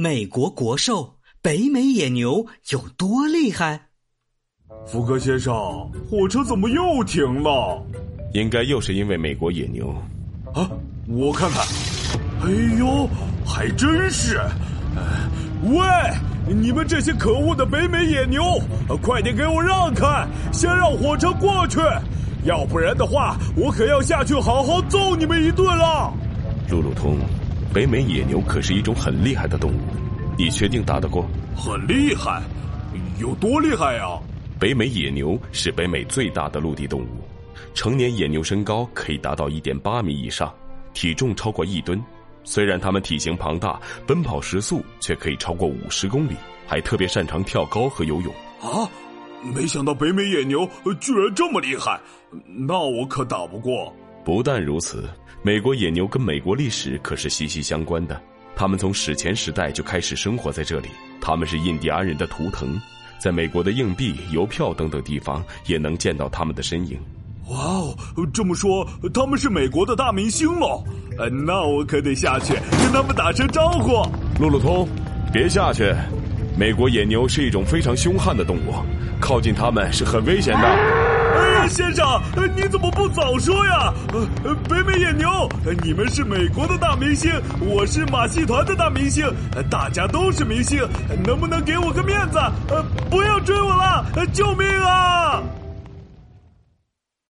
美国国兽北美野牛有多厉害？福格先生，火车怎么又停了？应该又是因为美国野牛。啊，我看看。哎呦，还真是！喂，你们这些可恶的北美野牛，快点给我让开，先让火车过去，要不然的话，我可要下去好好揍你们一顿了。路路通。北美野牛可是一种很厉害的动物，你确定打得过？很厉害，有多厉害呀？北美野牛是北美最大的陆地动物，成年野牛身高可以达到一点八米以上，体重超过一吨。虽然它们体型庞大，奔跑时速却可以超过五十公里，还特别擅长跳高和游泳。啊！没想到北美野牛居然这么厉害，那我可打不过。不但如此。美国野牛跟美国历史可是息息相关的，他们从史前时代就开始生活在这里。他们是印第安人的图腾，在美国的硬币、邮票等等地方也能见到他们的身影。哇哦，这么说他们是美国的大明星喽？那我可得下去跟他们打声招呼。路路通，别下去，美国野牛是一种非常凶悍的动物，靠近它们是很危险的。先生，你怎么不早说呀？呃，北美野牛，你们是美国的大明星，我是马戏团的大明星，大家都是明星，能不能给我个面子？呃，不要追我了，救命啊！